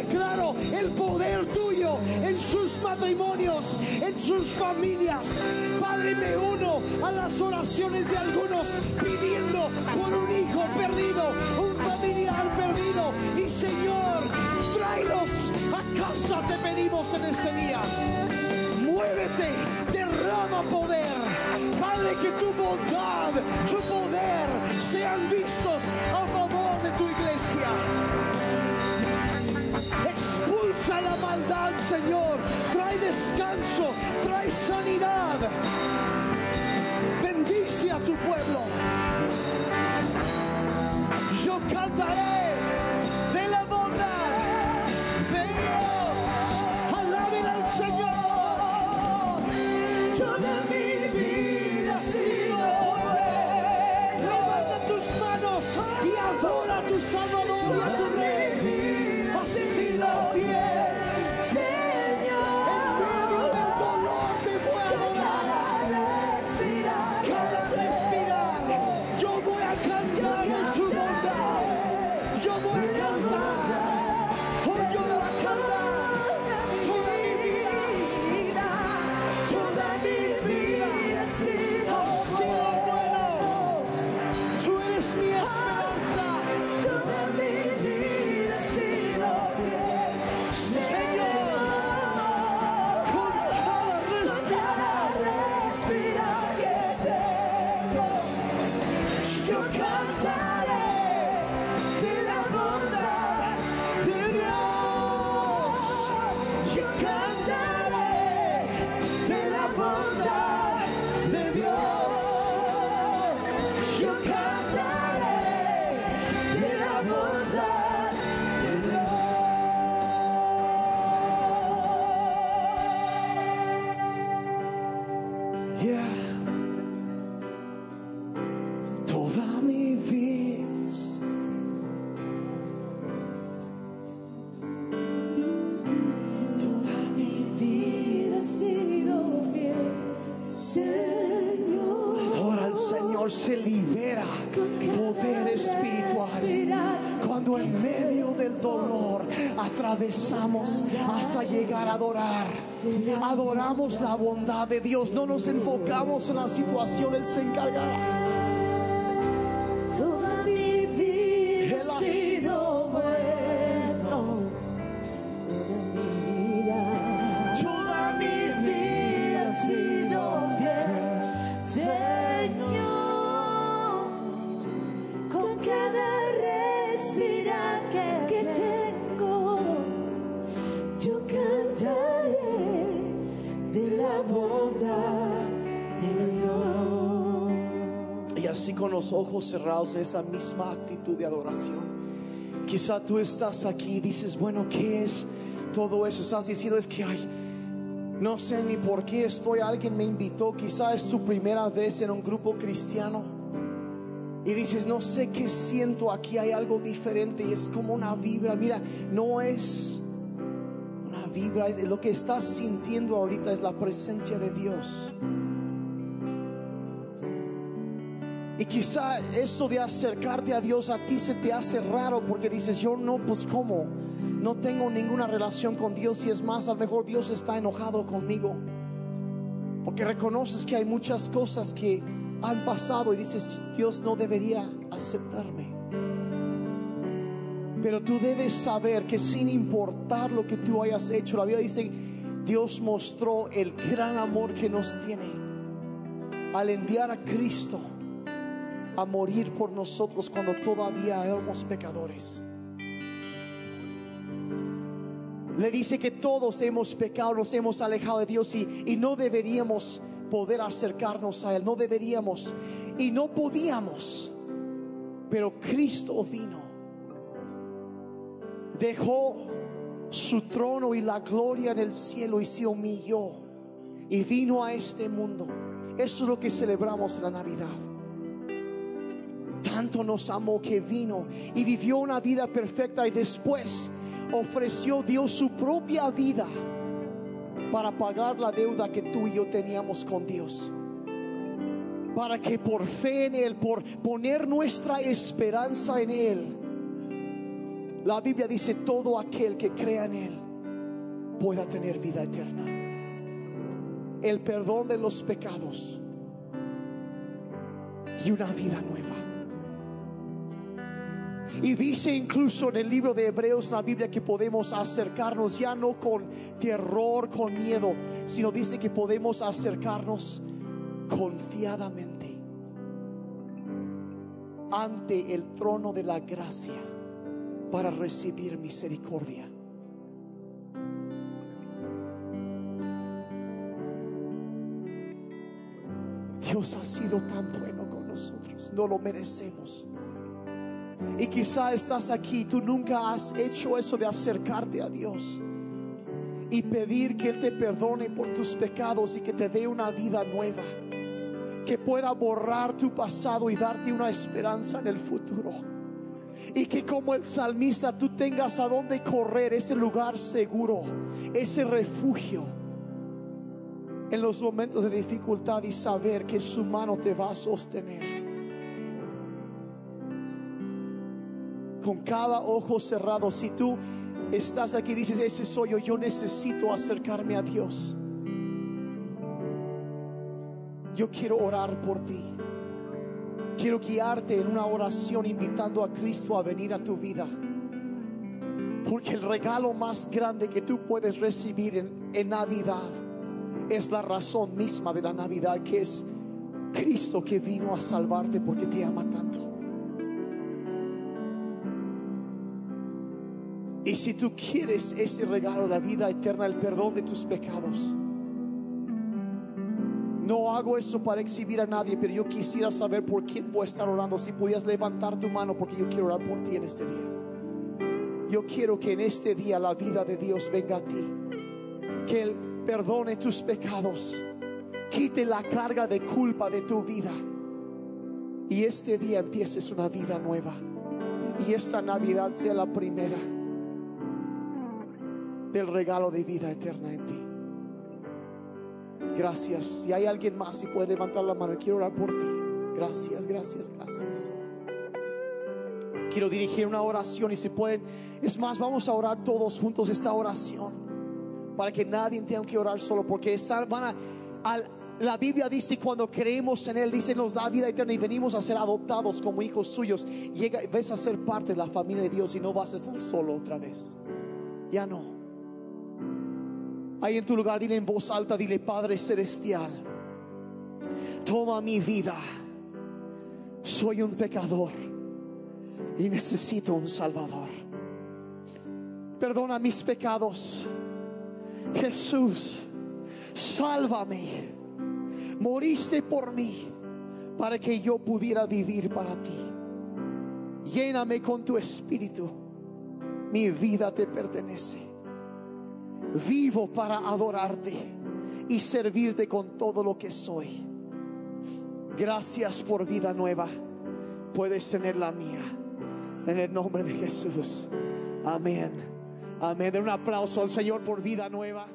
Declaro el poder tuyo en sus matrimonios, en sus familias. Padre, me uno a las oraciones de algunos pidiendo por un hijo perdido, un familiar perdido. Y Señor, tráelos a casa, te pedimos en este día. Muévete, derrama poder. Padre, que tu bondad, tu poder sean vistos a favor de tu iglesia. Expulsa la maldad, Señor. Trae descanso, trae sanidad. Bendice a tu pueblo. Yo cantaré la bondad de Dios, no nos enfocamos en la situación, Él se encargará. Con los ojos cerrados en esa misma actitud de adoración. Quizá tú estás aquí y dices, bueno, ¿qué es todo eso? Estás diciendo es que hay, No sé ni por qué estoy, alguien me invitó, quizá es tu primera vez en un grupo cristiano. Y dices, no sé qué siento, aquí hay algo diferente y es como una vibra. Mira, no es una vibra, lo que estás sintiendo ahorita es la presencia de Dios. Y quizá eso de acercarte a Dios a ti se te hace raro porque dices, yo no, pues cómo, no tengo ninguna relación con Dios y es más, a lo mejor Dios está enojado conmigo. Porque reconoces que hay muchas cosas que han pasado y dices, Dios no debería aceptarme. Pero tú debes saber que sin importar lo que tú hayas hecho, la Biblia dice, Dios mostró el gran amor que nos tiene al enviar a Cristo a morir por nosotros cuando todavía éramos pecadores. Le dice que todos hemos pecado, nos hemos alejado de Dios y, y no deberíamos poder acercarnos a Él, no deberíamos y no podíamos. Pero Cristo vino, dejó su trono y la gloria en el cielo y se humilló y vino a este mundo. Eso es lo que celebramos en la Navidad tanto nos amó que vino y vivió una vida perfecta y después ofreció Dios su propia vida para pagar la deuda que tú y yo teníamos con Dios. Para que por fe en Él, por poner nuestra esperanza en Él, la Biblia dice todo aquel que crea en Él pueda tener vida eterna. El perdón de los pecados y una vida nueva. Y dice incluso en el libro de Hebreos, la Biblia, que podemos acercarnos ya no con terror, con miedo, sino dice que podemos acercarnos confiadamente ante el trono de la gracia para recibir misericordia. Dios ha sido tan bueno con nosotros, no lo merecemos. Y quizá estás aquí, tú nunca has hecho eso de acercarte a Dios y pedir que Él te perdone por tus pecados y que te dé una vida nueva, que pueda borrar tu pasado y darte una esperanza en el futuro. Y que como el salmista tú tengas a dónde correr, ese lugar seguro, ese refugio en los momentos de dificultad y saber que su mano te va a sostener. Con cada ojo cerrado. Si tú estás aquí dices, ese soy yo, yo necesito acercarme a Dios. Yo quiero orar por ti. Quiero guiarte en una oración invitando a Cristo a venir a tu vida. Porque el regalo más grande que tú puedes recibir en, en Navidad es la razón misma de la Navidad, que es Cristo que vino a salvarte porque te ama tanto. Y si tú quieres ese regalo de la vida eterna, el perdón de tus pecados, no hago eso para exhibir a nadie, pero yo quisiera saber por quién voy a estar orando. Si pudieras levantar tu mano, porque yo quiero orar por ti en este día. Yo quiero que en este día la vida de Dios venga a ti, que Él perdone tus pecados, quite la carga de culpa de tu vida. Y este día empieces una vida nueva. Y esta Navidad sea la primera del regalo de vida eterna en ti. Gracias. Si hay alguien más, si puede levantar la mano, quiero orar por ti. Gracias, gracias, gracias. Quiero dirigir una oración y si pueden, es más, vamos a orar todos juntos esta oración para que nadie tenga que orar solo, porque esta, van a, la Biblia dice cuando creemos en Él, dice nos da vida eterna y venimos a ser adoptados como hijos suyos. Llega, ves a ser parte de la familia de Dios y no vas a estar solo otra vez. Ya no. Ahí en tu lugar, dile en voz alta, dile Padre Celestial, toma mi vida. Soy un pecador y necesito un Salvador. Perdona mis pecados. Jesús, sálvame. Moriste por mí para que yo pudiera vivir para ti. Lléname con tu espíritu. Mi vida te pertenece. Vivo para adorarte. y servirte con todo lo que soy. Gracias por vida nueva. Puedes tener la mía. En el nombre de Jesús. Amén. Amén. Den un aplauso al Señor por vida nueva.